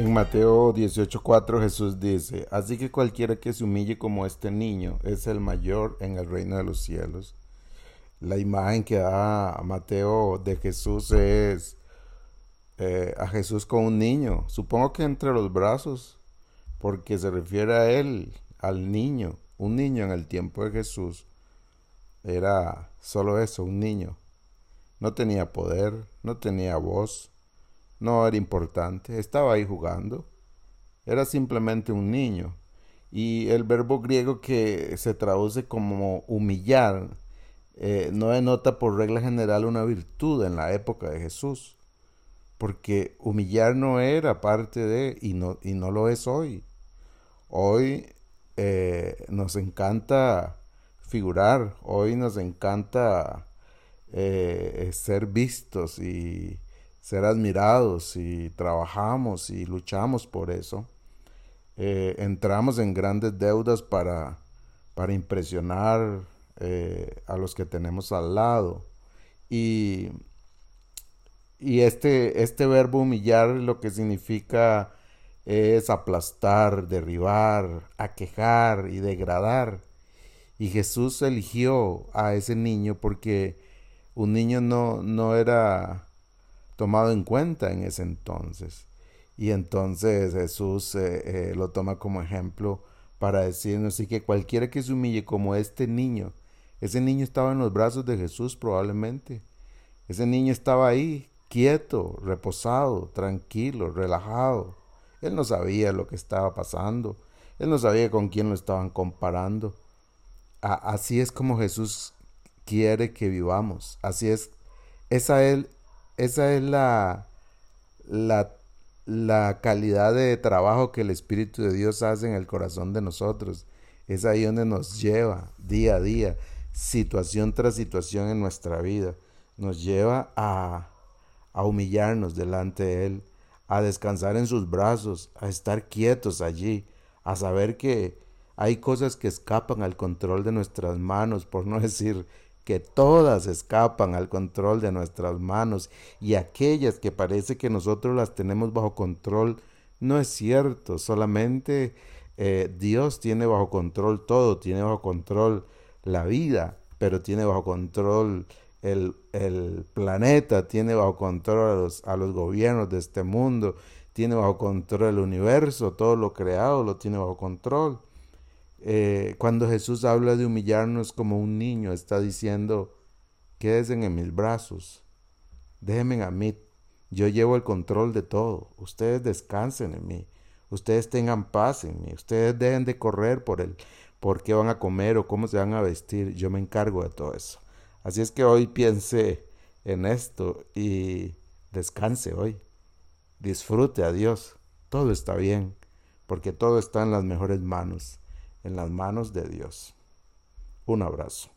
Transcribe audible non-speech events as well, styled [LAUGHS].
En Mateo 18:4 Jesús dice, así que cualquiera que se humille como este niño es el mayor en el reino de los cielos. La imagen que da Mateo de Jesús es eh, a Jesús con un niño, supongo que entre los brazos, porque se refiere a él, al niño, un niño en el tiempo de Jesús. Era solo eso, un niño. No tenía poder, no tenía voz, no era importante, estaba ahí jugando. Era simplemente un niño. Y el verbo griego que se traduce como humillar eh, no denota por regla general una virtud en la época de Jesús. Porque humillar no era parte de, y no, y no lo es hoy. Hoy eh, nos encanta figurar, hoy nos encanta eh, ser vistos y ser admirados y trabajamos y luchamos por eso. Eh, entramos en grandes deudas para, para impresionar a los que tenemos al lado. Y, y este, este verbo humillar lo que significa es aplastar, derribar, aquejar y degradar. Y Jesús eligió a ese niño porque un niño no, no era tomado en cuenta en ese entonces. Y entonces Jesús eh, eh, lo toma como ejemplo para decirnos así que cualquiera que se humille como este niño, ese niño estaba en los brazos de Jesús probablemente. Ese niño estaba ahí, quieto, reposado, tranquilo, relajado. Él no sabía lo que estaba pasando. Él no sabía con quién lo estaban comparando. así es como Jesús quiere que vivamos. Así es. Esa es, esa es la, la, calidad de trabajo que el Espíritu de Dios hace en el corazón de nosotros. Es ahí donde nos lleva día a día, situación tras situación en nuestra vida. Nos lleva a, a humillarnos delante de Él, a descansar en sus brazos, a estar quietos allí, a saber que hay cosas que escapan al control de nuestras manos, por no [LAUGHS] decir que todas escapan al control de nuestras manos y aquellas que parece que nosotros las tenemos bajo control, no es cierto, solamente eh, Dios tiene bajo control todo, tiene bajo control la vida, pero tiene bajo control el, el planeta, tiene bajo control a los, a los gobiernos de este mundo, tiene bajo control el universo, todo lo creado lo tiene bajo control. Eh, cuando Jesús habla de humillarnos como un niño, está diciendo, quédense en mis brazos, déjenme a mí, yo llevo el control de todo, ustedes descansen en mí, ustedes tengan paz en mí, ustedes dejen de correr por el por qué van a comer o cómo se van a vestir, yo me encargo de todo eso. Así es que hoy piense en esto y descanse hoy, disfrute a Dios, todo está bien, porque todo está en las mejores manos en las manos de Dios. Un abrazo.